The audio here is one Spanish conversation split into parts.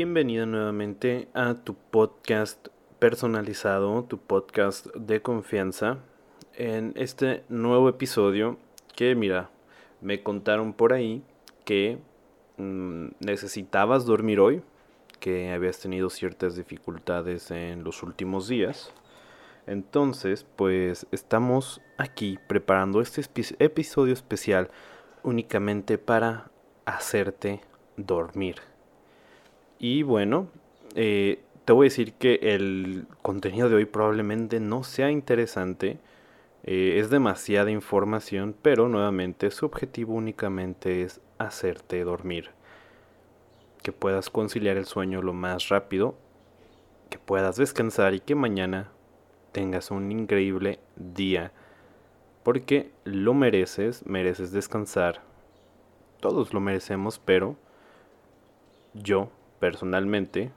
Bienvenido nuevamente a tu podcast personalizado, tu podcast de confianza. En este nuevo episodio que mira, me contaron por ahí que mm, necesitabas dormir hoy, que habías tenido ciertas dificultades en los últimos días. Entonces, pues estamos aquí preparando este episodio especial únicamente para hacerte dormir. Y bueno, eh, te voy a decir que el contenido de hoy probablemente no sea interesante. Eh, es demasiada información, pero nuevamente su objetivo únicamente es hacerte dormir. Que puedas conciliar el sueño lo más rápido, que puedas descansar y que mañana tengas un increíble día. Porque lo mereces, mereces descansar. Todos lo merecemos, pero yo personalmente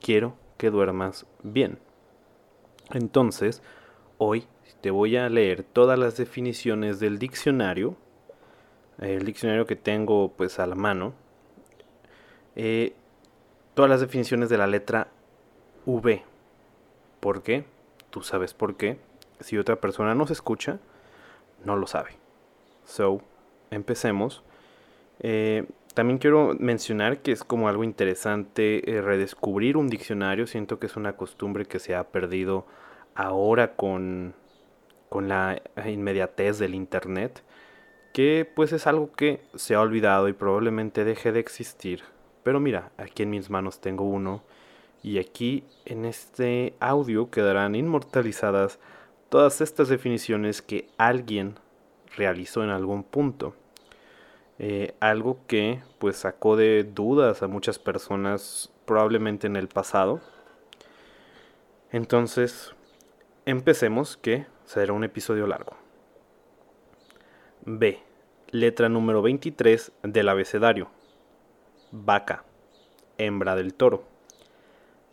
quiero que duermas bien. Entonces, hoy te voy a leer todas las definiciones del diccionario, el diccionario que tengo pues a la mano, eh, todas las definiciones de la letra V. ¿Por qué? Tú sabes por qué. Si otra persona nos escucha, no lo sabe. So, empecemos. Eh, también quiero mencionar que es como algo interesante eh, redescubrir un diccionario. Siento que es una costumbre que se ha perdido ahora con, con la inmediatez del Internet. Que pues es algo que se ha olvidado y probablemente deje de existir. Pero mira, aquí en mis manos tengo uno. Y aquí en este audio quedarán inmortalizadas todas estas definiciones que alguien realizó en algún punto. Eh, algo que pues sacó de dudas a muchas personas probablemente en el pasado. Entonces, empecemos que será un episodio largo. B. Letra número 23 del abecedario. Vaca. Hembra del toro.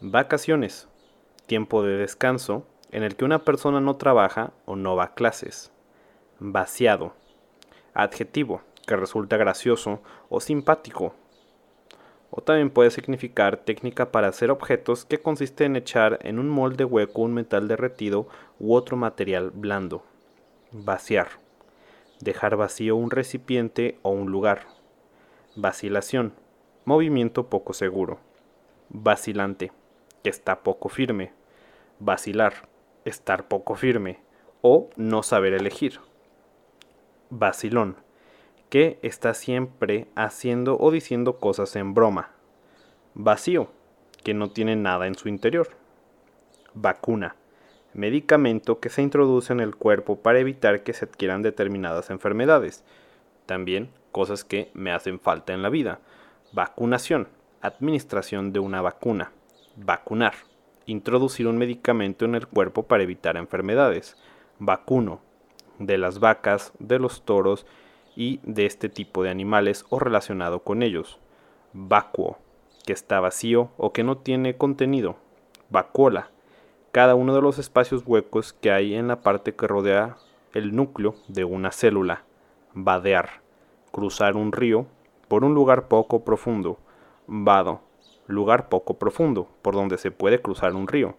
Vacaciones. Tiempo de descanso en el que una persona no trabaja o no va a clases. Vaciado. Adjetivo que resulta gracioso o simpático. O también puede significar técnica para hacer objetos que consiste en echar en un molde hueco un metal derretido u otro material blando. Vaciar. Dejar vacío un recipiente o un lugar. Vacilación. Movimiento poco seguro. Vacilante. Está poco firme. Vacilar. Estar poco firme. O no saber elegir. Vacilón que está siempre haciendo o diciendo cosas en broma. Vacío, que no tiene nada en su interior. Vacuna, medicamento que se introduce en el cuerpo para evitar que se adquieran determinadas enfermedades. También cosas que me hacen falta en la vida. Vacunación, administración de una vacuna. Vacunar, introducir un medicamento en el cuerpo para evitar enfermedades. Vacuno, de las vacas, de los toros y de este tipo de animales o relacionado con ellos. Vacuo, que está vacío o que no tiene contenido. Vacuola, cada uno de los espacios huecos que hay en la parte que rodea el núcleo de una célula. Vadear, cruzar un río por un lugar poco profundo. Vado, lugar poco profundo, por donde se puede cruzar un río.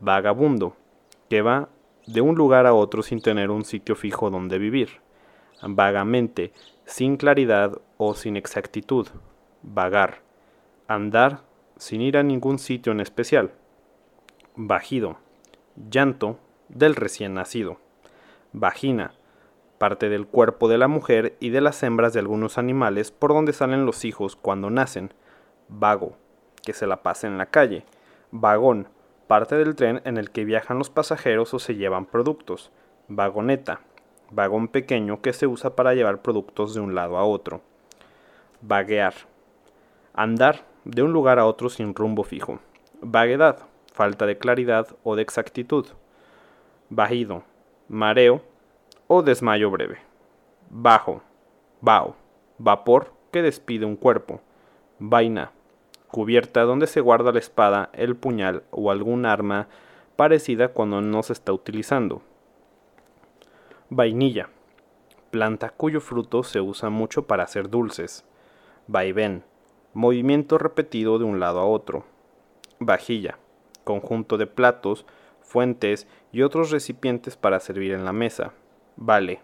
Vagabundo, que va de un lugar a otro sin tener un sitio fijo donde vivir vagamente, sin claridad o sin exactitud, vagar, andar sin ir a ningún sitio en especial, bajido, llanto del recién nacido, vagina, parte del cuerpo de la mujer y de las hembras de algunos animales por donde salen los hijos cuando nacen, vago, que se la pasa en la calle, vagón, parte del tren en el que viajan los pasajeros o se llevan productos, vagoneta, vagón pequeño que se usa para llevar productos de un lado a otro. Vaguear. Andar de un lugar a otro sin rumbo fijo. Vaguedad. Falta de claridad o de exactitud. Bajido. Mareo o desmayo breve. Bajo. Bao. Vapor que despide un cuerpo. Vaina. Cubierta donde se guarda la espada, el puñal o algún arma parecida cuando no se está utilizando. Vainilla. Planta cuyo fruto se usa mucho para hacer dulces. Vaivén. movimiento repetido de un lado a otro. Vajilla, conjunto de platos, fuentes y otros recipientes para servir en la mesa. Vale,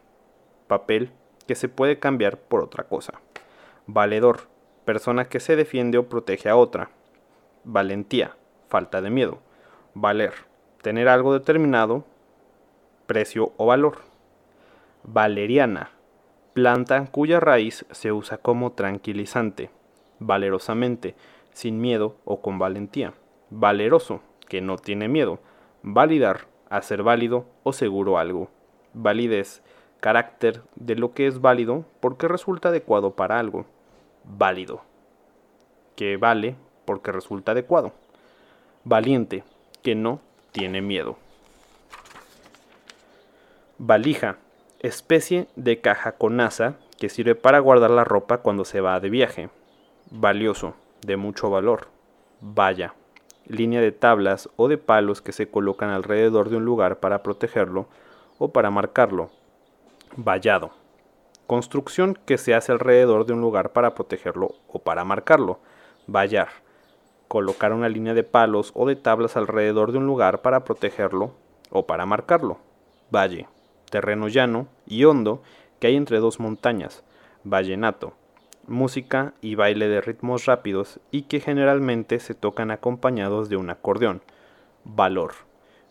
papel que se puede cambiar por otra cosa. Valedor, persona que se defiende o protege a otra. Valentía, falta de miedo. Valer, tener algo determinado, precio o valor. Valeriana, planta cuya raíz se usa como tranquilizante, valerosamente, sin miedo o con valentía. Valeroso, que no tiene miedo. Validar, hacer válido o seguro algo. Validez, carácter de lo que es válido porque resulta adecuado para algo. Válido, que vale porque resulta adecuado. Valiente, que no tiene miedo. Valija, especie de caja con asa que sirve para guardar la ropa cuando se va de viaje. Valioso, de mucho valor. Valla, línea de tablas o de palos que se colocan alrededor de un lugar para protegerlo o para marcarlo. Vallado, construcción que se hace alrededor de un lugar para protegerlo o para marcarlo. Vallar, colocar una línea de palos o de tablas alrededor de un lugar para protegerlo o para marcarlo. Valle, terreno llano y hondo que hay entre dos montañas, vallenato, música y baile de ritmos rápidos y que generalmente se tocan acompañados de un acordeón, valor,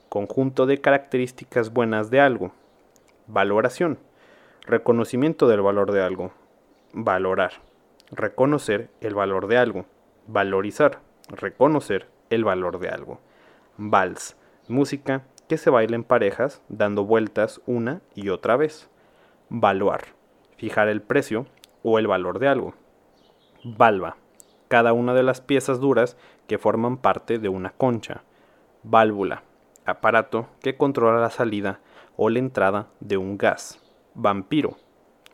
conjunto de características buenas de algo, valoración, reconocimiento del valor de algo, valorar, reconocer el valor de algo, valorizar, reconocer el valor de algo, vals, música que se baila en parejas dando vueltas una y otra vez. Valuar, fijar el precio o el valor de algo. Valva, cada una de las piezas duras que forman parte de una concha. Válvula, aparato que controla la salida o la entrada de un gas. Vampiro,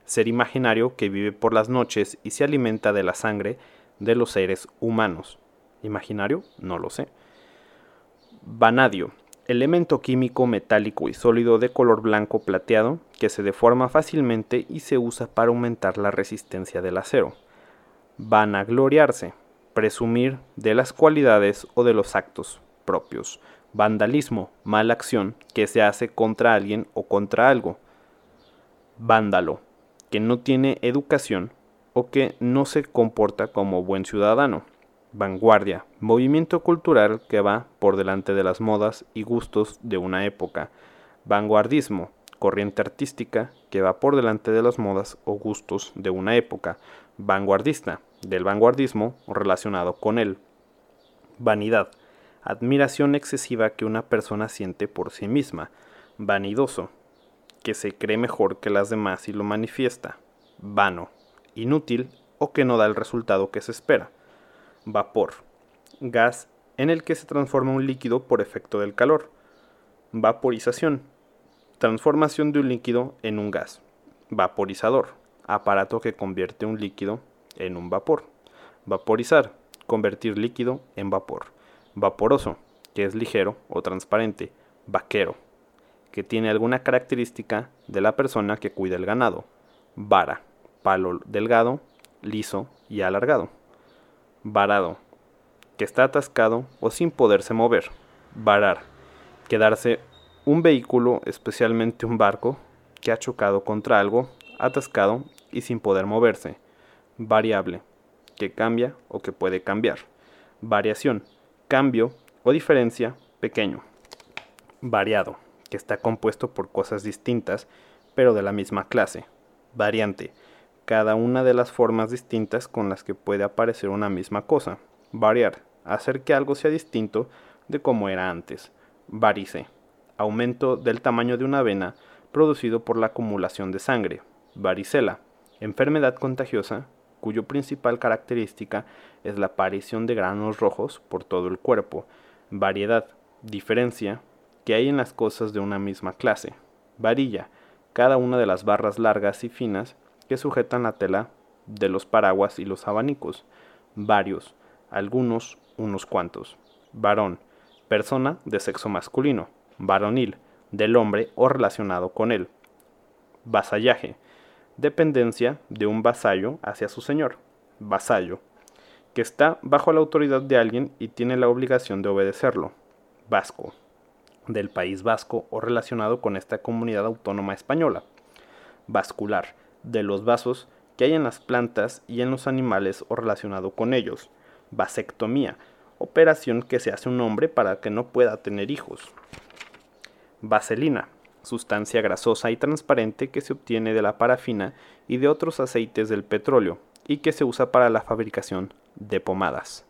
ser imaginario que vive por las noches y se alimenta de la sangre de los seres humanos. ¿Imaginario? No lo sé. Vanadio, elemento químico metálico y sólido de color blanco plateado que se deforma fácilmente y se usa para aumentar la resistencia del acero. Vanagloriarse, presumir de las cualidades o de los actos propios. Vandalismo, mala acción que se hace contra alguien o contra algo. Vándalo, que no tiene educación o que no se comporta como buen ciudadano. Vanguardia, movimiento cultural que va por delante de las modas y gustos de una época. Vanguardismo, corriente artística que va por delante de las modas o gustos de una época. Vanguardista, del vanguardismo relacionado con él. Vanidad, admiración excesiva que una persona siente por sí misma. Vanidoso, que se cree mejor que las demás y lo manifiesta. Vano, inútil o que no da el resultado que se espera vapor, gas en el que se transforma un líquido por efecto del calor. Vaporización, transformación de un líquido en un gas. Vaporizador, aparato que convierte un líquido en un vapor. Vaporizar, convertir líquido en vapor. Vaporoso, que es ligero o transparente. Vaquero, que tiene alguna característica de la persona que cuida el ganado. Vara, palo delgado, liso y alargado varado, que está atascado o sin poderse mover. Varar, quedarse un vehículo, especialmente un barco, que ha chocado contra algo, atascado y sin poder moverse. Variable, que cambia o que puede cambiar. Variación, cambio o diferencia pequeño. Variado, que está compuesto por cosas distintas, pero de la misma clase. Variante, cada una de las formas distintas con las que puede aparecer una misma cosa. Variar, hacer que algo sea distinto de como era antes. Varice, aumento del tamaño de una vena producido por la acumulación de sangre. Varicela, enfermedad contagiosa cuyo principal característica es la aparición de granos rojos por todo el cuerpo. Variedad, diferencia que hay en las cosas de una misma clase. Varilla, cada una de las barras largas y finas que sujetan la tela de los paraguas y los abanicos. Varios, algunos, unos cuantos. Varón, persona de sexo masculino. Varonil, del hombre o relacionado con él. Vasallaje, dependencia de un vasallo hacia su señor. Vasallo, que está bajo la autoridad de alguien y tiene la obligación de obedecerlo. Vasco, del País Vasco o relacionado con esta comunidad autónoma española. Vascular, de los vasos que hay en las plantas y en los animales o relacionado con ellos. Vasectomía, operación que se hace un hombre para que no pueda tener hijos. Vaselina, sustancia grasosa y transparente que se obtiene de la parafina y de otros aceites del petróleo y que se usa para la fabricación de pomadas.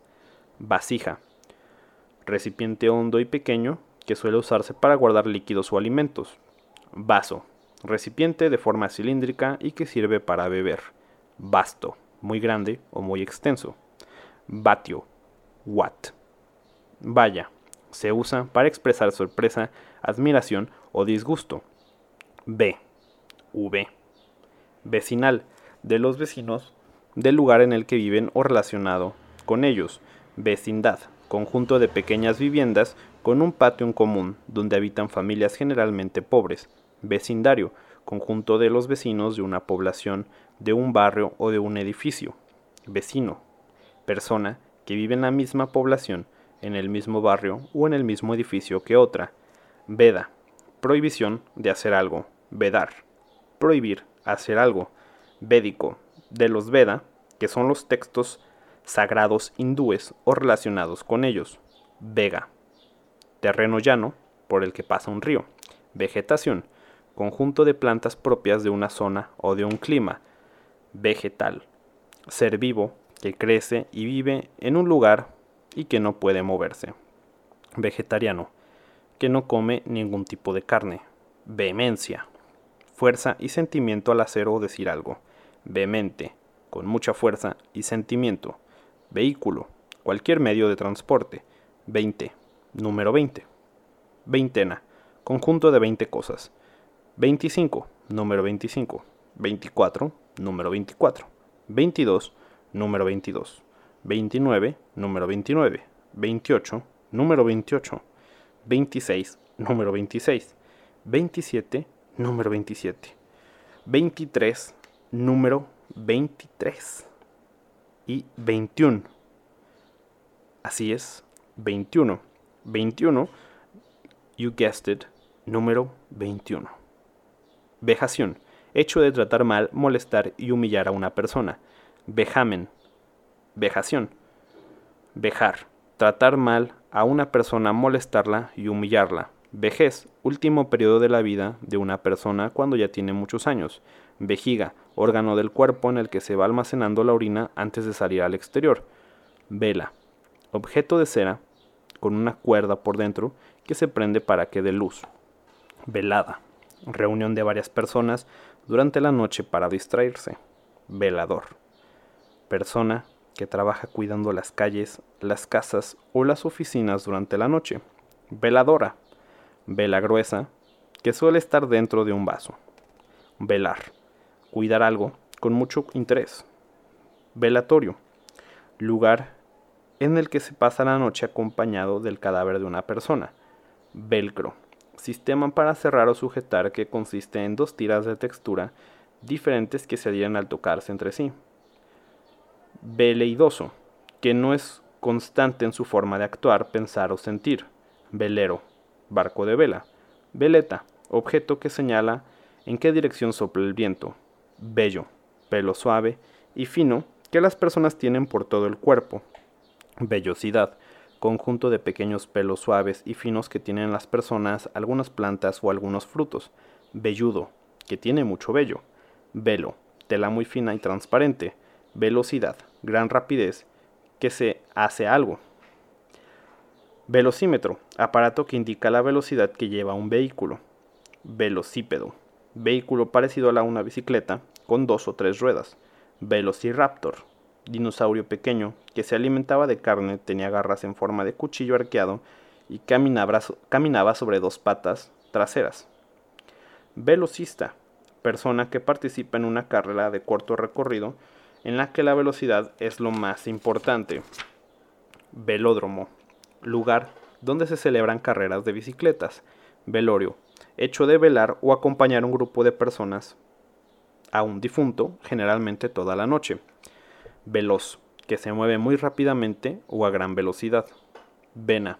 Vasija, recipiente hondo y pequeño que suele usarse para guardar líquidos o alimentos. Vaso, recipiente de forma cilíndrica y que sirve para beber. Vasto, muy grande o muy extenso. Vatio, watt. Vaya, se usa para expresar sorpresa, admiración o disgusto. B, V. Vecinal, de los vecinos del lugar en el que viven o relacionado con ellos. Vecindad, conjunto de pequeñas viviendas con un patio en común donde habitan familias generalmente pobres. Vecindario, conjunto de los vecinos de una población, de un barrio o de un edificio. Vecino, persona que vive en la misma población, en el mismo barrio o en el mismo edificio que otra. Veda, prohibición de hacer algo. Vedar, prohibir hacer algo. Védico, de los Veda, que son los textos sagrados hindúes o relacionados con ellos. Vega, terreno llano por el que pasa un río. Vegetación, conjunto de plantas propias de una zona o de un clima. Vegetal, ser vivo que crece y vive en un lugar y que no puede moverse. Vegetariano, que no come ningún tipo de carne. Vehemencia, fuerza y sentimiento al hacer o decir algo. Vehemente, con mucha fuerza y sentimiento. Vehículo, cualquier medio de transporte. 20, número 20. Veintena, conjunto de 20 cosas. 25, número 25. 24, número 24. 22, número 22. 29, número 29. 28, número 28. 26, número 26. 27, número 27. 23, número 23. Y 21. Así es, 21. 21, you guessed it, número 21. Vejación, hecho de tratar mal, molestar y humillar a una persona. Vejamen, vejación. Vejar, tratar mal a una persona, molestarla y humillarla. Vejez, último periodo de la vida de una persona cuando ya tiene muchos años. Vejiga, órgano del cuerpo en el que se va almacenando la orina antes de salir al exterior. Vela, objeto de cera con una cuerda por dentro que se prende para que dé luz. Velada, reunión de varias personas durante la noche para distraerse. Velador, persona que trabaja cuidando las calles, las casas o las oficinas durante la noche. Veladora, vela gruesa, que suele estar dentro de un vaso. Velar, cuidar algo con mucho interés. Velatorio, lugar en el que se pasa la noche acompañado del cadáver de una persona. Velcro, sistema para cerrar o sujetar que consiste en dos tiras de textura diferentes que se adhieren al tocarse entre sí. Veleidoso, que no es constante en su forma de actuar, pensar o sentir. Velero, barco de vela. Veleta, objeto que señala en qué dirección sopla el viento bello, pelo suave y fino que las personas tienen por todo el cuerpo. Vellosidad, conjunto de pequeños pelos suaves y finos que tienen las personas, algunas plantas o algunos frutos. Velludo, que tiene mucho vello. Velo, tela muy fina y transparente. Velocidad, gran rapidez, que se hace algo. Velocímetro, aparato que indica la velocidad que lleva un vehículo. Velocípedo, vehículo parecido a una bicicleta con dos o tres ruedas. Velociraptor, dinosaurio pequeño que se alimentaba de carne, tenía garras en forma de cuchillo arqueado y caminaba, sobre dos patas traseras. Velocista, persona que participa en una carrera de corto recorrido en la que la velocidad es lo más importante. Velódromo, lugar donde se celebran carreras de bicicletas. Velorio, hecho de velar o acompañar a un grupo de personas a un difunto, generalmente toda la noche. Veloz, que se mueve muy rápidamente o a gran velocidad. Vena,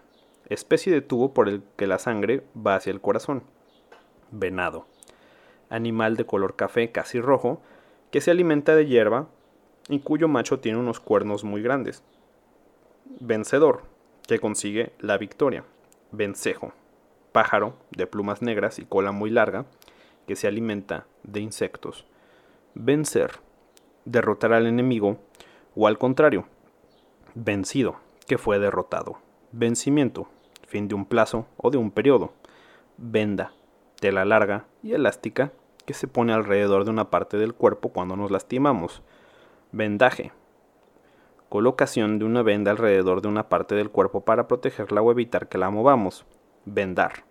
especie de tubo por el que la sangre va hacia el corazón. Venado, animal de color café casi rojo, que se alimenta de hierba y cuyo macho tiene unos cuernos muy grandes. Vencedor, que consigue la victoria. Vencejo, pájaro de plumas negras y cola muy larga, que se alimenta de insectos. Vencer, derrotar al enemigo, o al contrario, vencido, que fue derrotado. Vencimiento, fin de un plazo o de un periodo. Venda, tela larga y elástica que se pone alrededor de una parte del cuerpo cuando nos lastimamos. Vendaje, colocación de una venda alrededor de una parte del cuerpo para protegerla o evitar que la movamos. Vendar,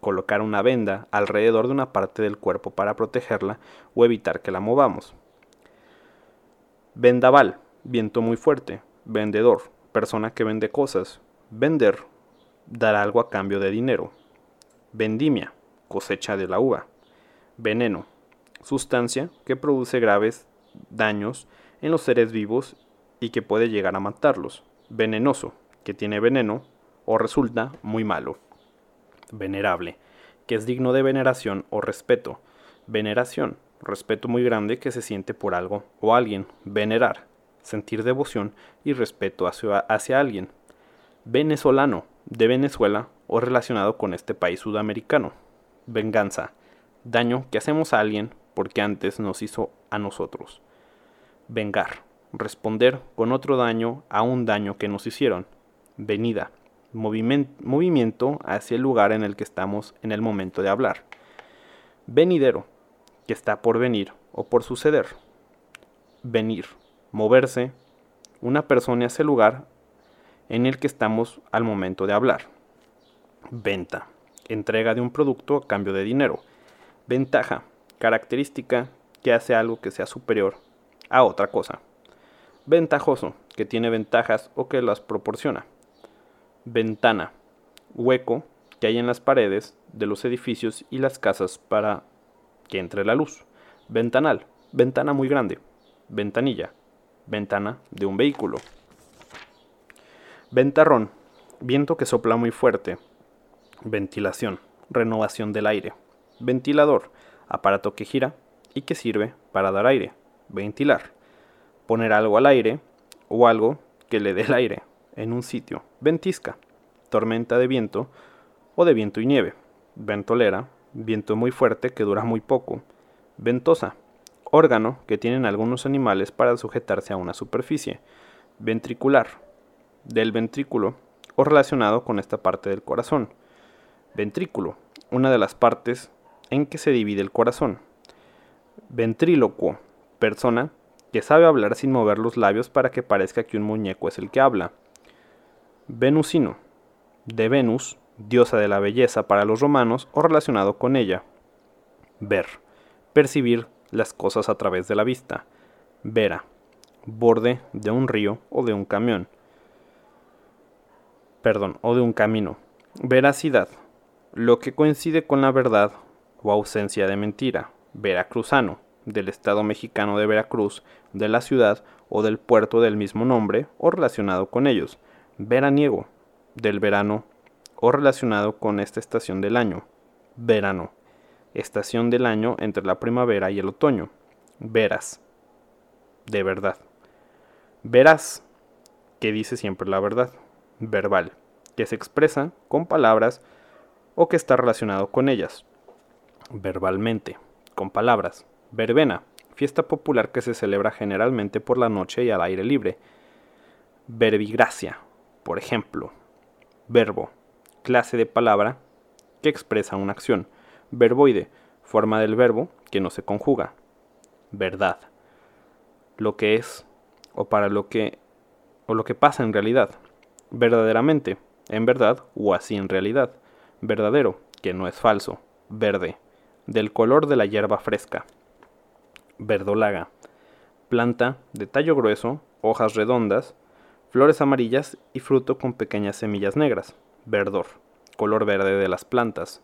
colocar una venda alrededor de una parte del cuerpo para protegerla o evitar que la movamos. Vendaval, viento muy fuerte. Vendedor, persona que vende cosas. Vender, dar algo a cambio de dinero. Vendimia, cosecha de la uva. Veneno, sustancia que produce graves daños en los seres vivos y que puede llegar a matarlos. Venenoso, que tiene veneno o resulta muy malo. Venerable, que es digno de veneración o respeto. Veneración, respeto muy grande que se siente por algo o alguien. Venerar, sentir devoción y respeto hacia, hacia alguien. Venezolano, de Venezuela o relacionado con este país sudamericano. Venganza, daño que hacemos a alguien porque antes nos hizo a nosotros. Vengar, responder con otro daño a un daño que nos hicieron. Venida, movimiento hacia el lugar en el que estamos en el momento de hablar. Venidero, que está por venir o por suceder. Venir, moverse, una persona hacia el lugar en el que estamos al momento de hablar. Venta, entrega de un producto a cambio de dinero. Ventaja, característica que hace algo que sea superior a otra cosa. Ventajoso, que tiene ventajas o que las proporciona. Ventana, hueco que hay en las paredes de los edificios y las casas para que entre la luz. Ventanal, ventana muy grande. Ventanilla, ventana de un vehículo. Ventarrón, viento que sopla muy fuerte. Ventilación, renovación del aire. Ventilador, aparato que gira y que sirve para dar aire. Ventilar, poner algo al aire o algo que le dé el aire en un sitio. Ventisca, tormenta de viento o de viento y nieve. Ventolera, viento muy fuerte que dura muy poco. Ventosa, órgano que tienen algunos animales para sujetarse a una superficie, ventricular, del ventrículo o relacionado con esta parte del corazón. Ventrículo, una de las partes en que se divide el corazón. Ventrílocuo, persona que sabe hablar sin mover los labios para que parezca que un muñeco es el que habla. Venusino, de Venus, diosa de la belleza para los romanos o relacionado con ella. Ver, percibir las cosas a través de la vista. Vera, borde de un río o de un camión. Perdón, o de un camino. Veracidad, lo que coincide con la verdad o ausencia de mentira. Veracruzano, del estado mexicano de Veracruz, de la ciudad o del puerto del mismo nombre o relacionado con ellos. Veraniego, del verano o relacionado con esta estación del año. Verano, estación del año entre la primavera y el otoño. Veras, de verdad. Verás, que dice siempre la verdad. Verbal, que se expresa con palabras o que está relacionado con ellas. Verbalmente, con palabras. Verbena, fiesta popular que se celebra generalmente por la noche y al aire libre. Verbigracia, por ejemplo. Verbo, clase de palabra que expresa una acción. Verboide, forma del verbo que no se conjuga. Verdad, lo que es o para lo que o lo que pasa en realidad. Verdaderamente, en verdad o así en realidad. Verdadero, que no es falso. Verde, del color de la hierba fresca. Verdolaga, planta de tallo grueso, hojas redondas, flores amarillas y fruto con pequeñas semillas negras. Verdor, color verde de las plantas.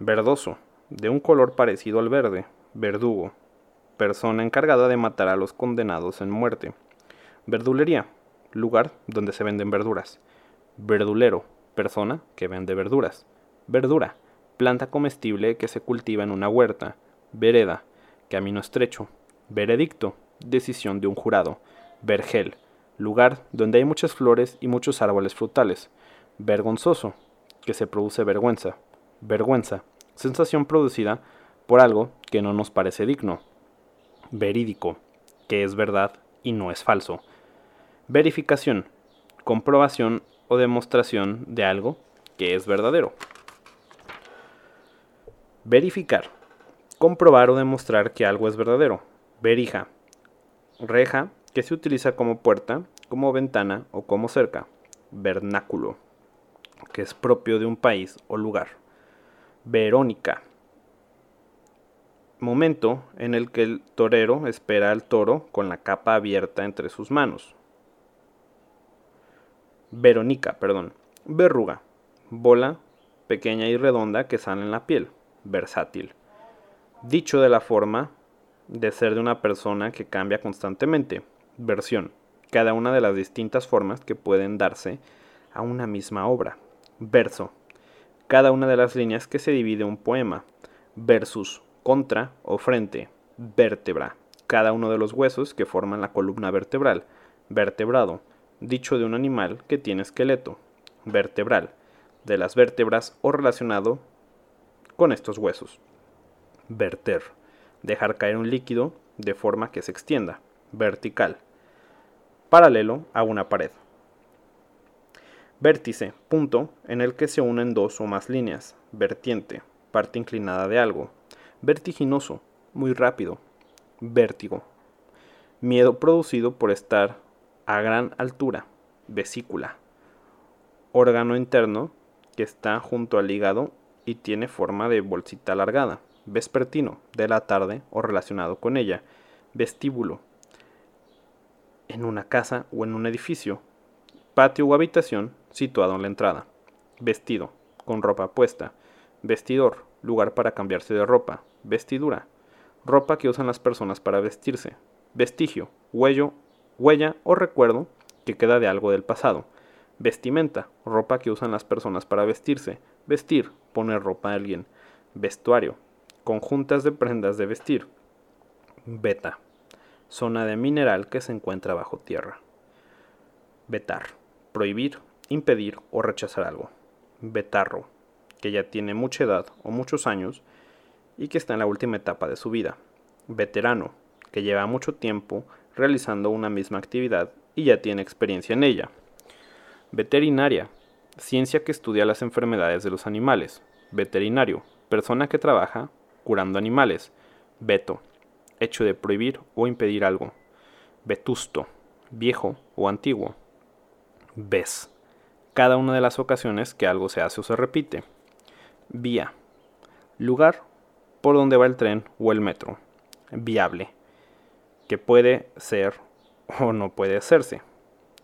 Verdoso, de un color parecido al verde. Verdugo, persona encargada de matar a los condenados en muerte. Verdulería, lugar donde se venden verduras. Verdulero, persona que vende verduras. Verdura, planta comestible que se cultiva en una huerta. Vereda, camino estrecho. Veredicto, decisión de un jurado. Vergel, lugar donde hay muchas flores y muchos árboles frutales. Vergonzoso, que se produce vergüenza. Vergüenza, sensación producida por algo que no nos parece digno. Verídico, que es verdad y no es falso. Verificación, comprobación o demostración de algo que es verdadero. Verificar, comprobar o demostrar que algo es verdadero. Verija, reja que se utiliza como puerta, como ventana o como cerca. Vernáculo, que es propio de un país o lugar. Verónica, momento en el que el torero espera al toro con la capa abierta entre sus manos. Verónica, perdón. Verruga, bola pequeña y redonda que sale en la piel. Versátil. Dicho de la forma de ser de una persona que cambia constantemente. Versión. Cada una de las distintas formas que pueden darse a una misma obra. Verso. Cada una de las líneas que se divide un poema. Versus contra o frente, vértebra, cada uno de los huesos que forman la columna vertebral, vertebrado, dicho de un animal que tiene esqueleto, vertebral, de las vértebras o relacionado con estos huesos. Verter, dejar caer un líquido de forma que se extienda, vertical, paralelo a una pared. Vértice, punto en el que se unen dos o más líneas, vertiente, parte inclinada de algo, vertiginoso, muy rápido, vértigo, miedo producido por estar a gran altura, vesícula, órgano interno que está junto al hígado y tiene forma de bolsita alargada, vespertino, de la tarde o relacionado con ella, vestíbulo, en una casa o en un edificio, patio o habitación situado en la entrada, vestido, con ropa puesta, vestidor, lugar para cambiarse de ropa, vestidura, ropa que usan las personas para vestirse, vestigio, huello, huella o recuerdo que queda de algo del pasado, vestimenta, ropa que usan las personas para vestirse, vestir, poner ropa a alguien, vestuario, conjuntas de prendas de vestir, beta, zona de mineral que se encuentra bajo tierra, vetar, prohibir, impedir o rechazar algo, vetarro, que ya tiene mucha edad o muchos años y que está en la última etapa de su vida. Veterano, que lleva mucho tiempo realizando una misma actividad y ya tiene experiencia en ella. Veterinaria, ciencia que estudia las enfermedades de los animales. Veterinario, persona que trabaja curando animales. Veto, hecho de prohibir o impedir algo. Vetusto, viejo o antiguo. Ves, cada una de las ocasiones que algo se hace o se repite. Vía. Lugar por donde va el tren o el metro. Viable. Que puede ser o no puede hacerse.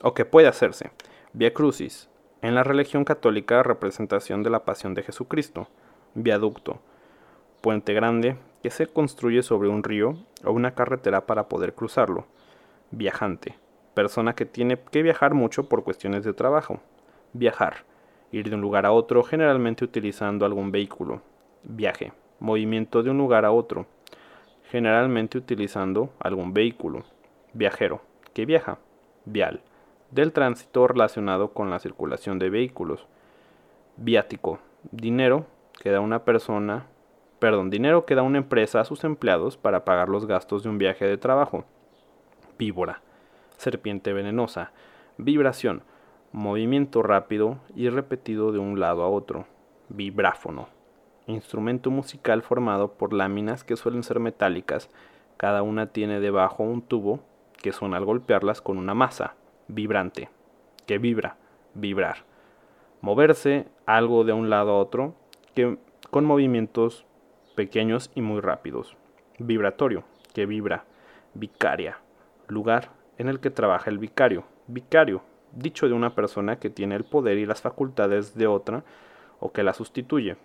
O que puede hacerse. Via Crucis. En la religión católica, representación de la pasión de Jesucristo. Viaducto. Puente grande que se construye sobre un río o una carretera para poder cruzarlo. Viajante. Persona que tiene que viajar mucho por cuestiones de trabajo. Viajar ir de un lugar a otro generalmente utilizando algún vehículo. Viaje, movimiento de un lugar a otro, generalmente utilizando algún vehículo. Viajero, que viaja. Vial, del tránsito relacionado con la circulación de vehículos. Viático, dinero que da una persona, perdón, dinero que da una empresa a sus empleados para pagar los gastos de un viaje de trabajo. Víbora, serpiente venenosa. Vibración, movimiento rápido y repetido de un lado a otro. Vibráfono. Instrumento musical formado por láminas que suelen ser metálicas. Cada una tiene debajo un tubo que suena al golpearlas con una masa. Vibrante. Que vibra. Vibrar. Moverse algo de un lado a otro que, con movimientos pequeños y muy rápidos. Vibratorio. Que vibra. Vicaria. Lugar en el que trabaja el vicario. Vicario dicho de una persona que tiene el poder y las facultades de otra o que la sustituye.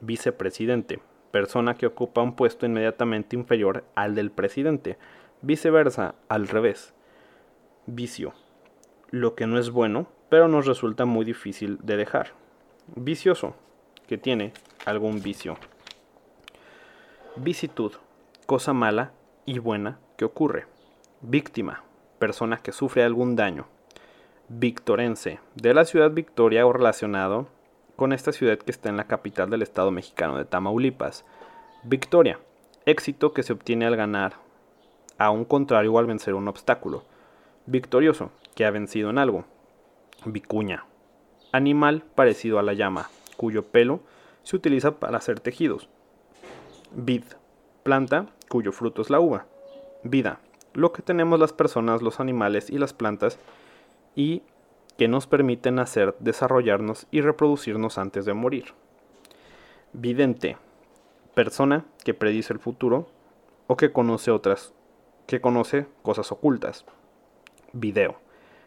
Vicepresidente, persona que ocupa un puesto inmediatamente inferior al del presidente. Viceversa, al revés. Vicio. Lo que no es bueno, pero nos resulta muy difícil de dejar. Vicioso. Que tiene algún vicio. Visitud. Cosa mala y buena que ocurre. Víctima. Persona que sufre algún daño. Victorense. De la ciudad Victoria o relacionado con esta ciudad que está en la capital del estado mexicano de Tamaulipas. Victoria. Éxito que se obtiene al ganar a un contrario o al vencer un obstáculo. Victorioso, que ha vencido en algo. Vicuña. Animal parecido a la llama, cuyo pelo se utiliza para hacer tejidos. Vid. Planta cuyo fruto es la uva. Vida. Lo que tenemos las personas, los animales y las plantas y que nos permiten hacer, desarrollarnos y reproducirnos antes de morir. Vidente. Persona que predice el futuro o que conoce otras que conoce cosas ocultas. Video.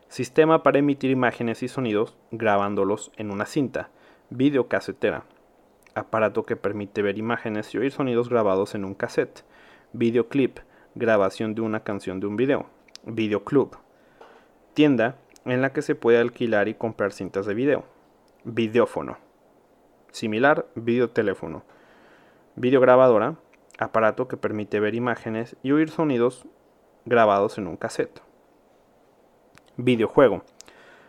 Sistema para emitir imágenes y sonidos grabándolos en una cinta. Videocasetera. Aparato que permite ver imágenes y oír sonidos grabados en un cassette. Videoclip. Grabación de una canción de un video. Videoclub. Tienda en la que se puede alquilar y comprar cintas de video. Videófono. Similar, videoteléfono. Videograbadora aparato que permite ver imágenes y oír sonidos grabados en un cassette. Videojuego.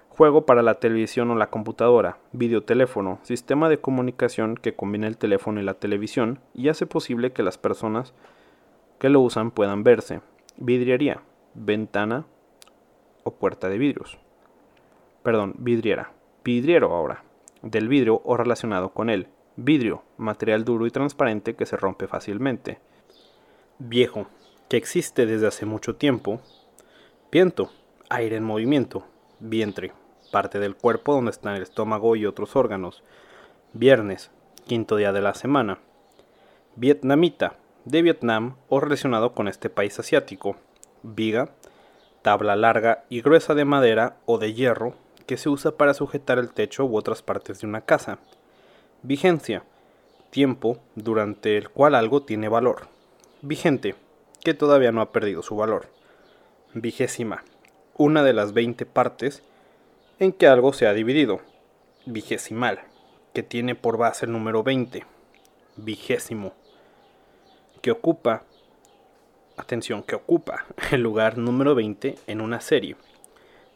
Juego para la televisión o la computadora. Videoteléfono. Sistema de comunicación que combina el teléfono y la televisión y hace posible que las personas que lo usan puedan verse. Vidriería. Ventana o puerta de vidrios. Perdón, vidriera. Vidriero ahora. Del vidrio o relacionado con él. Vidrio, material duro y transparente que se rompe fácilmente. Viejo, que existe desde hace mucho tiempo. Viento, aire en movimiento. Vientre, parte del cuerpo donde están el estómago y otros órganos. Viernes, quinto día de la semana. Vietnamita, de Vietnam o relacionado con este país asiático. Viga, tabla larga y gruesa de madera o de hierro que se usa para sujetar el techo u otras partes de una casa. Vigencia. Tiempo durante el cual algo tiene valor. Vigente. Que todavía no ha perdido su valor. Vigésima. Una de las 20 partes en que algo se ha dividido. Vigesimal. Que tiene por base el número 20. Vigésimo. Que ocupa. Atención, que ocupa el lugar número 20 en una serie.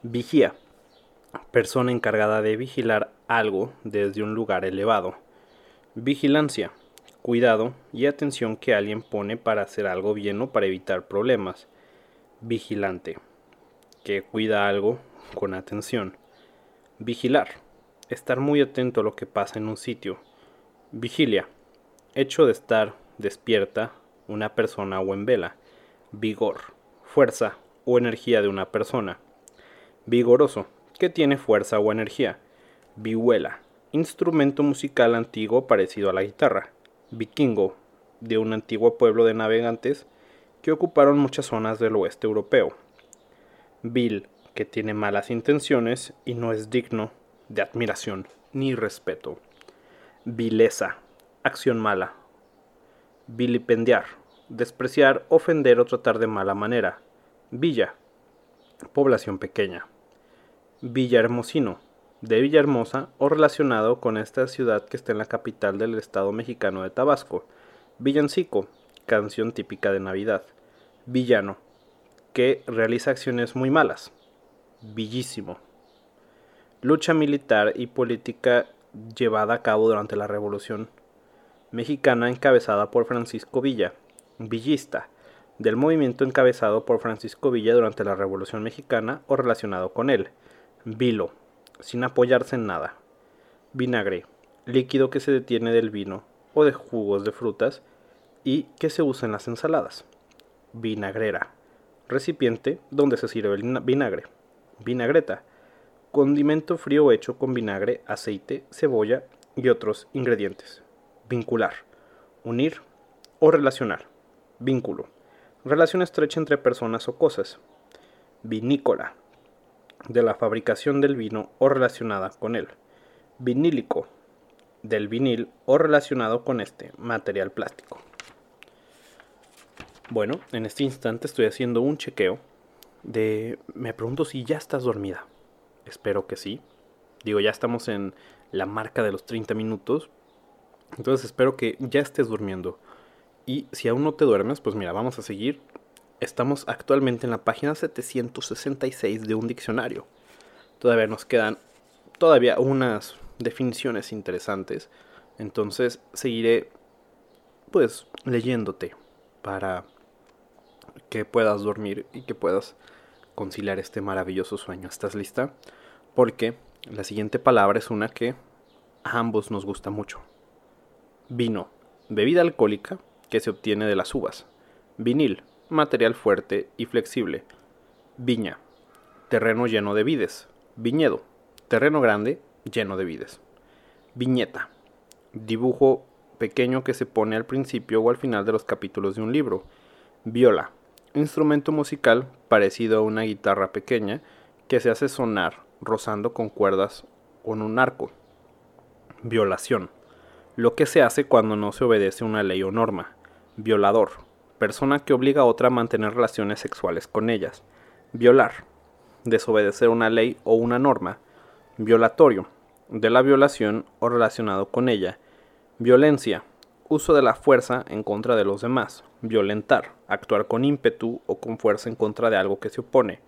Vigía persona encargada de vigilar algo desde un lugar elevado. Vigilancia, cuidado y atención que alguien pone para hacer algo bien o para evitar problemas. Vigilante, que cuida algo con atención. Vigilar, estar muy atento a lo que pasa en un sitio. Vigilia, hecho de estar despierta una persona o en vela. Vigor, fuerza o energía de una persona. Vigoroso, que tiene fuerza o energía. Vihuela, instrumento musical antiguo parecido a la guitarra. Vikingo, de un antiguo pueblo de navegantes que ocuparon muchas zonas del oeste europeo. Vil, que tiene malas intenciones y no es digno de admiración ni respeto. Vileza, acción mala. Vilipendiar, despreciar, ofender o tratar de mala manera. Villa, población pequeña. Villahermosino, de Villahermosa o relacionado con esta ciudad que está en la capital del estado mexicano de Tabasco. Villancico, canción típica de Navidad. Villano, que realiza acciones muy malas. Villísimo. Lucha militar y política llevada a cabo durante la Revolución Mexicana encabezada por Francisco Villa. Villista, del movimiento encabezado por Francisco Villa durante la Revolución Mexicana o relacionado con él. Vilo, sin apoyarse en nada. Vinagre, líquido que se detiene del vino o de jugos de frutas y que se usa en las ensaladas. Vinagrera, recipiente donde se sirve el vinagre. Vinagreta, condimento frío hecho con vinagre, aceite, cebolla y otros ingredientes. Vincular, unir o relacionar. Vínculo, relación estrecha entre personas o cosas. Vinícola, de la fabricación del vino o relacionada con él. Vinílico, del vinil o relacionado con este material plástico. Bueno, en este instante estoy haciendo un chequeo de... Me pregunto si ya estás dormida. Espero que sí. Digo, ya estamos en la marca de los 30 minutos. Entonces espero que ya estés durmiendo. Y si aún no te duermes, pues mira, vamos a seguir. Estamos actualmente en la página 766 de un diccionario. Todavía nos quedan todavía unas definiciones interesantes. Entonces seguiré pues leyéndote para que puedas dormir y que puedas conciliar este maravilloso sueño. ¿Estás lista? Porque la siguiente palabra es una que a ambos nos gusta mucho. Vino, bebida alcohólica que se obtiene de las uvas. Vinil, material fuerte y flexible. Viña, terreno lleno de vides. Viñedo, terreno grande lleno de vides. Viñeta, dibujo pequeño que se pone al principio o al final de los capítulos de un libro. Viola, instrumento musical parecido a una guitarra pequeña que se hace sonar rozando con cuerdas con un arco. Violación, lo que se hace cuando no se obedece una ley o norma. Violador, persona que obliga a otra a mantener relaciones sexuales con ellas. Violar, desobedecer una ley o una norma. Violatorio, de la violación o relacionado con ella. Violencia, uso de la fuerza en contra de los demás. Violentar, actuar con ímpetu o con fuerza en contra de algo que se opone.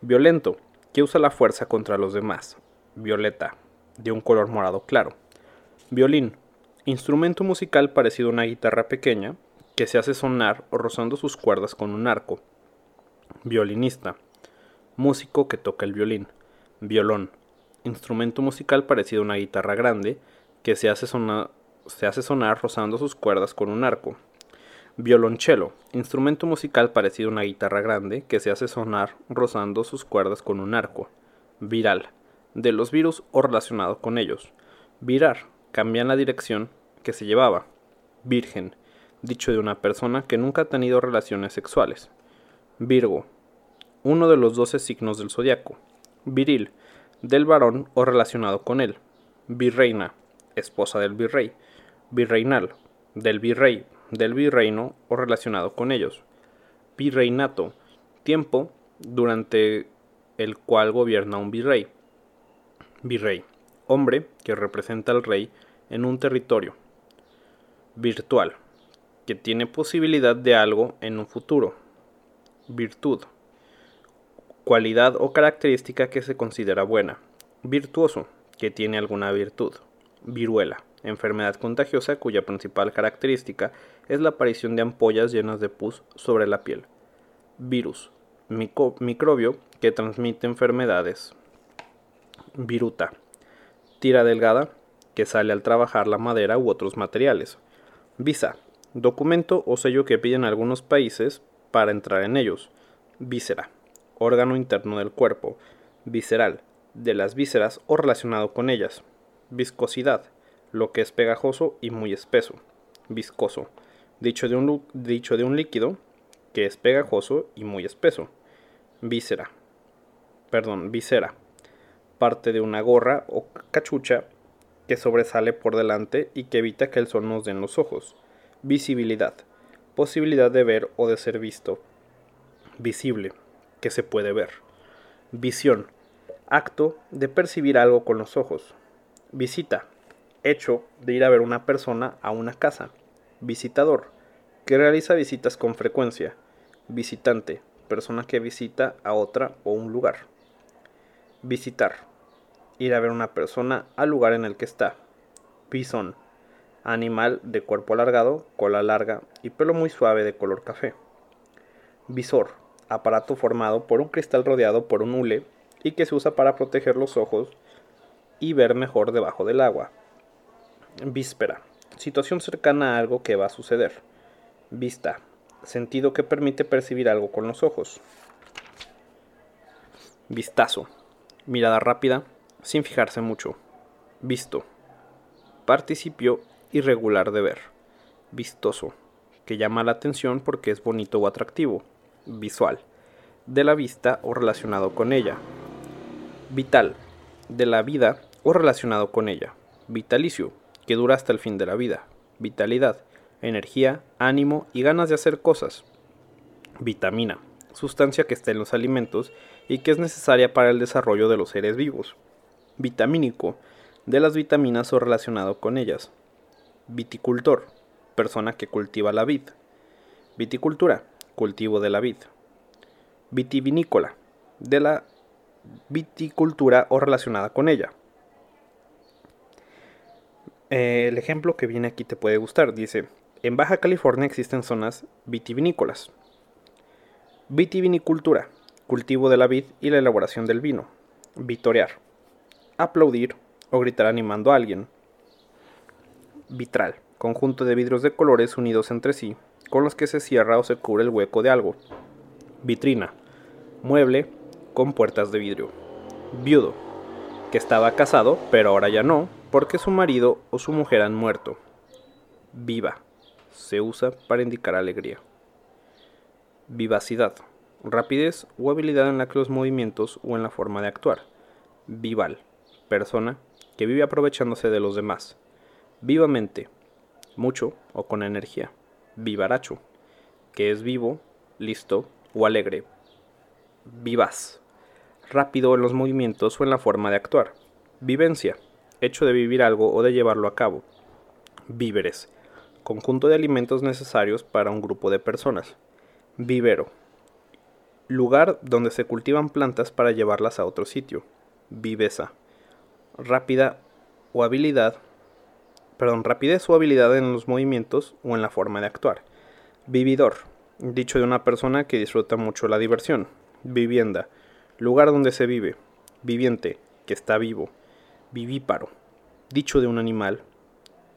Violento, que usa la fuerza contra los demás. Violeta, de un color morado claro. Violín, instrumento musical parecido a una guitarra pequeña que se hace sonar rozando sus cuerdas con un arco. Violinista, músico que toca el violín. Violón, instrumento musical parecido a una guitarra grande que se hace, sonar, se hace sonar rozando sus cuerdas con un arco. Violonchelo, instrumento musical parecido a una guitarra grande que se hace sonar rozando sus cuerdas con un arco. Viral, de los virus o relacionado con ellos. Virar, cambian la dirección que se llevaba. Virgen, dicho de una persona que nunca ha tenido relaciones sexuales. Virgo, uno de los doce signos del zodiaco. Viril, del varón o relacionado con él. Virreina, esposa del virrey. Virreinal, del virrey, del virreino o relacionado con ellos. Virreinato, tiempo durante el cual gobierna un virrey. Virrey, hombre que representa al rey en un territorio. Virtual, que tiene posibilidad de algo en un futuro. Virtud, cualidad o característica que se considera buena. Virtuoso, que tiene alguna virtud. Viruela, enfermedad contagiosa cuya principal característica es la aparición de ampollas llenas de pus sobre la piel. Virus, microbio que transmite enfermedades. Viruta, tira delgada que sale al trabajar la madera u otros materiales. Visa, documento o sello que piden algunos países para entrar en ellos. Víscera, órgano interno del cuerpo. Visceral, de las vísceras o relacionado con ellas. Viscosidad, lo que es pegajoso y muy espeso. Viscoso, dicho de un, dicho de un líquido que es pegajoso y muy espeso. Víscera, perdón, visera, parte de una gorra o cachucha que sobresale por delante y que evita que el sol nos dé en los ojos. Visibilidad, posibilidad de ver o de ser visto. Visible, que se puede ver. Visión, acto de percibir algo con los ojos. Visita, hecho de ir a ver una persona a una casa. Visitador, que realiza visitas con frecuencia. Visitante, persona que visita a otra o un lugar. Visitar, ir a ver una persona al lugar en el que está. Bison, animal de cuerpo alargado, cola larga y pelo muy suave de color café. Visor, aparato formado por un cristal rodeado por un hule y que se usa para proteger los ojos y ver mejor debajo del agua. Víspera, situación cercana a algo que va a suceder. Vista, sentido que permite percibir algo con los ojos. Vistazo, mirada rápida, sin fijarse mucho. Visto, participio irregular de ver. Vistoso, que llama la atención porque es bonito o atractivo. Visual, de la vista o relacionado con ella. Vital, de la vida o relacionado con ella. Vitalicio, que dura hasta el fin de la vida. Vitalidad, energía, ánimo y ganas de hacer cosas. Vitamina, sustancia que está en los alimentos y que es necesaria para el desarrollo de los seres vivos. Vitamínico, de las vitaminas o relacionado con ellas. Viticultor, persona que cultiva la vid. Viticultura, cultivo de la vid. Vitivinícola, de la viticultura o relacionada con ella. Eh, el ejemplo que viene aquí te puede gustar. Dice, en Baja California existen zonas vitivinícolas. Vitivinicultura, cultivo de la vid y la elaboración del vino. Vitorear, aplaudir o gritar animando a alguien. Vitral, conjunto de vidrios de colores unidos entre sí, con los que se cierra o se cubre el hueco de algo. Vitrina, mueble con puertas de vidrio. Viudo, que estaba casado, pero ahora ya no, porque su marido o su mujer han muerto. Viva, se usa para indicar alegría. Vivacidad, rapidez o habilidad en la que los movimientos o en la forma de actuar. Vival, persona que vive aprovechándose de los demás. Vivamente, mucho o con energía. Vivaracho, que es vivo, listo o alegre. Vivaz, rápido en los movimientos o en la forma de actuar. Vivencia, hecho de vivir algo o de llevarlo a cabo. Víveres, conjunto de alimentos necesarios para un grupo de personas. Vivero. Lugar donde se cultivan plantas para llevarlas a otro sitio. Viveza. Rápida o habilidad. Perdón, rapidez o habilidad en los movimientos o en la forma de actuar. Vividor. Dicho de una persona que disfruta mucho la diversión. Vivienda. Lugar donde se vive. Viviente. Que está vivo. Vivíparo. Dicho de un animal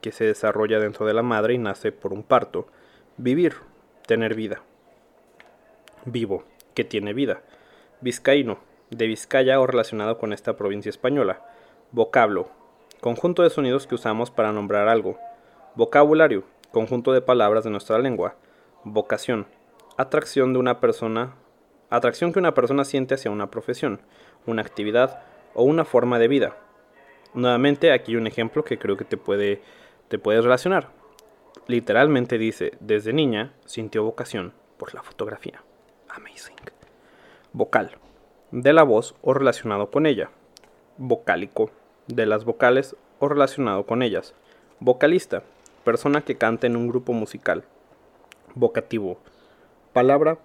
que se desarrolla dentro de la madre y nace por un parto. Vivir. Tener vida vivo, que tiene vida. Vizcaíno, de Vizcaya o relacionado con esta provincia española. Vocablo, conjunto de sonidos que usamos para nombrar algo. Vocabulario, conjunto de palabras de nuestra lengua. Vocación, atracción de una persona, atracción que una persona siente hacia una profesión, una actividad o una forma de vida. Nuevamente aquí un ejemplo que creo que te puede te puedes relacionar. Literalmente dice, desde niña sintió vocación por la fotografía. Amazing. Vocal. De la voz o relacionado con ella. Vocálico. De las vocales o relacionado con ellas. Vocalista. Persona que canta en un grupo musical. Vocativo. Palabra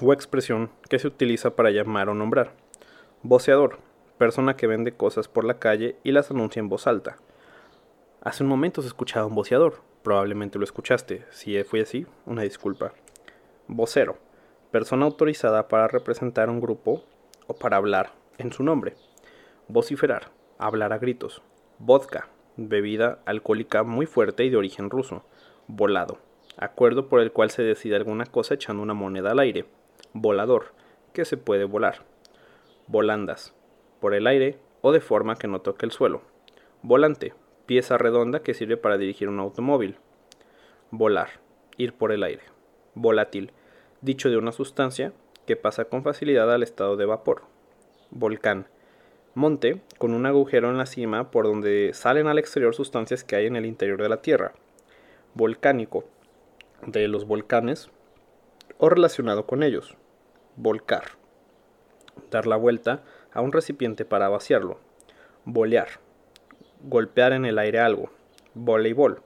o expresión que se utiliza para llamar o nombrar. Voceador. Persona que vende cosas por la calle y las anuncia en voz alta. Hace un momento se escuchaba un voceador. Probablemente lo escuchaste. Si fue así, una disculpa. Vocero persona autorizada para representar un grupo o para hablar en su nombre. Vociferar, hablar a gritos. Vodka, bebida alcohólica muy fuerte y de origen ruso. Volado, acuerdo por el cual se decide alguna cosa echando una moneda al aire. Volador, que se puede volar. Volandas, por el aire o de forma que no toque el suelo. Volante, pieza redonda que sirve para dirigir un automóvil. Volar, ir por el aire. Volátil, dicho de una sustancia que pasa con facilidad al estado de vapor. Volcán. Monte con un agujero en la cima por donde salen al exterior sustancias que hay en el interior de la Tierra. Volcánico. De los volcanes o relacionado con ellos. Volcar. Dar la vuelta a un recipiente para vaciarlo. Bolear. Golpear en el aire algo. Voleibol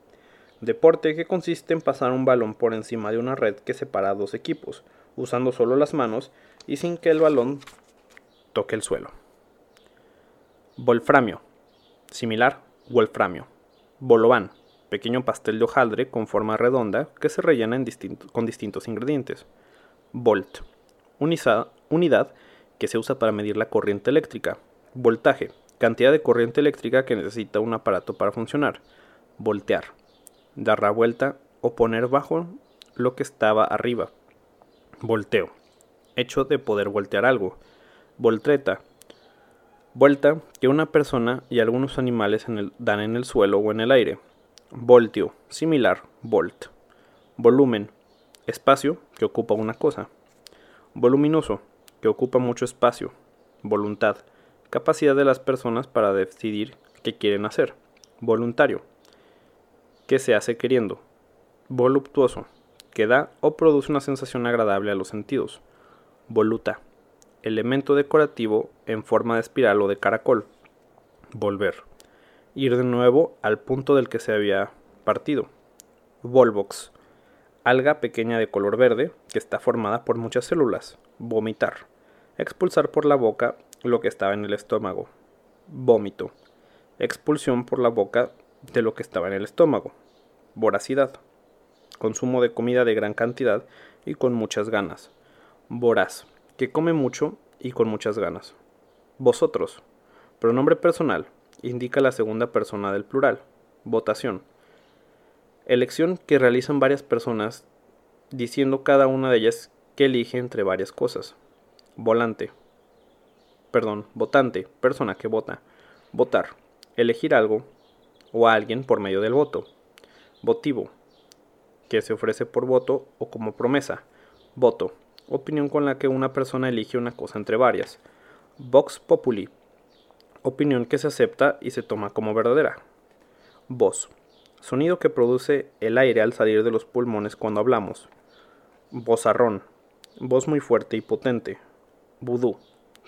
Deporte que consiste en pasar un balón por encima de una red que separa dos equipos, usando solo las manos y sin que el balón toque el suelo. Wolframio. Similar, wolframio. Bolobán. Pequeño pastel de hojaldre con forma redonda que se rellena con distintos ingredientes. Volt. unidad que se usa para medir la corriente eléctrica. Voltaje. Cantidad de corriente eléctrica que necesita un aparato para funcionar. Voltear dar la vuelta o poner bajo lo que estaba arriba. Volteo. Hecho de poder voltear algo. Voltreta. Vuelta que una persona y algunos animales dan en el suelo o en el aire. Voltio. Similar. Volt. Volumen. Espacio que ocupa una cosa. Voluminoso. Que ocupa mucho espacio. Voluntad. Capacidad de las personas para decidir qué quieren hacer. Voluntario que se hace queriendo. Voluptuoso, que da o produce una sensación agradable a los sentidos. voluta, elemento decorativo en forma de espiral o de caracol, volver, ir de nuevo al punto del que se había partido, volvox, alga pequeña de color verde que está formada por muchas células, vomitar, expulsar por la boca lo que estaba en el estómago, vómito, expulsión por la boca de lo que estaba en el estómago, voracidad, consumo de comida de gran cantidad y con muchas ganas, voraz, que come mucho y con muchas ganas. Vosotros, pronombre personal, indica la segunda persona del plural, votación, elección que realizan varias personas diciendo cada una de ellas que elige entre varias cosas. Volante, perdón, votante, persona que vota. Votar, elegir algo o a alguien por medio del voto. Votivo, que se ofrece por voto o como promesa. Voto, opinión con la que una persona elige una cosa entre varias. Vox populi, opinión que se acepta y se toma como verdadera. Voz, sonido que produce el aire al salir de los pulmones cuando hablamos. Vozarrón, voz muy fuerte y potente. Vudú,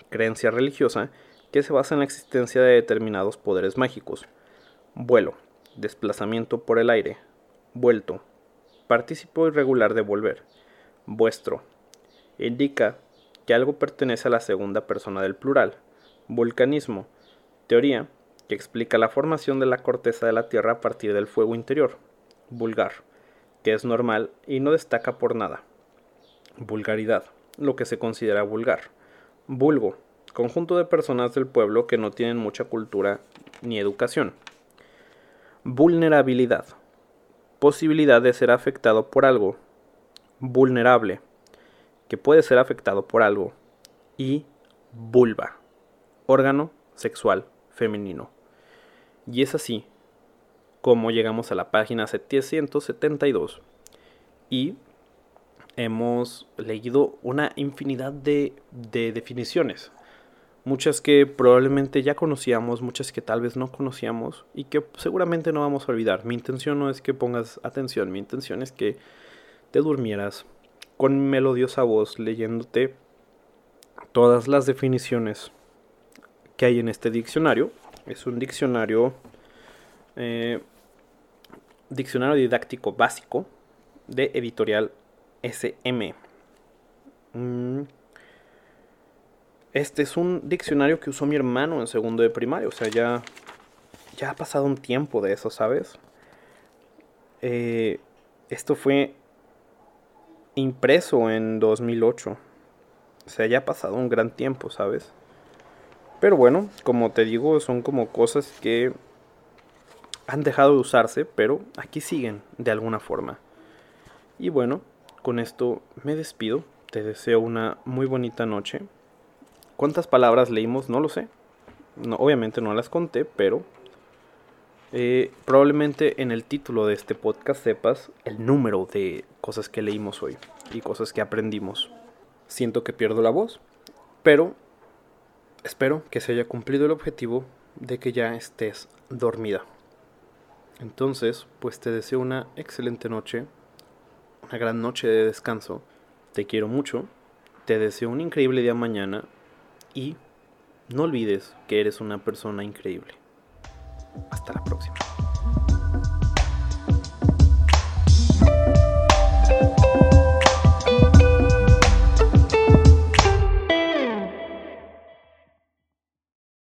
creencia religiosa que se basa en la existencia de determinados poderes mágicos. Vuelo, desplazamiento por el aire. Vuelto, participo irregular de volver. Vuestro, indica que algo pertenece a la segunda persona del plural. Vulcanismo, teoría que explica la formación de la corteza de la Tierra a partir del fuego interior. Vulgar, que es normal y no destaca por nada. Vulgaridad, lo que se considera vulgar. Vulgo, conjunto de personas del pueblo que no tienen mucha cultura ni educación. Vulnerabilidad, posibilidad de ser afectado por algo. Vulnerable, que puede ser afectado por algo. Y vulva, órgano sexual femenino. Y es así como llegamos a la página 772 y hemos leído una infinidad de, de, definiciones. Muchas que probablemente ya conocíamos, muchas que tal vez no conocíamos y que seguramente no vamos a olvidar. Mi intención no es que pongas atención, mi intención es que te durmieras con melodiosa voz leyéndote todas las definiciones que hay en este diccionario es un diccionario, eh, diccionario didáctico básico de editorial SM. Mm. Este es un diccionario que usó mi hermano en segundo de primaria, o sea, ya, ya ha pasado un tiempo de eso, ¿sabes? Eh, esto fue impreso en 2008. O sea, ya ha pasado un gran tiempo, ¿sabes? Pero bueno, como te digo, son como cosas que han dejado de usarse, pero aquí siguen de alguna forma. Y bueno, con esto me despido. Te deseo una muy bonita noche. ¿Cuántas palabras leímos? No lo sé. No, obviamente no las conté, pero eh, probablemente en el título de este podcast sepas el número de cosas que leímos hoy y cosas que aprendimos. Siento que pierdo la voz, pero Espero que se haya cumplido el objetivo de que ya estés dormida. Entonces, pues te deseo una excelente noche, una gran noche de descanso. Te quiero mucho, te deseo un increíble día mañana y no olvides que eres una persona increíble. Hasta la próxima.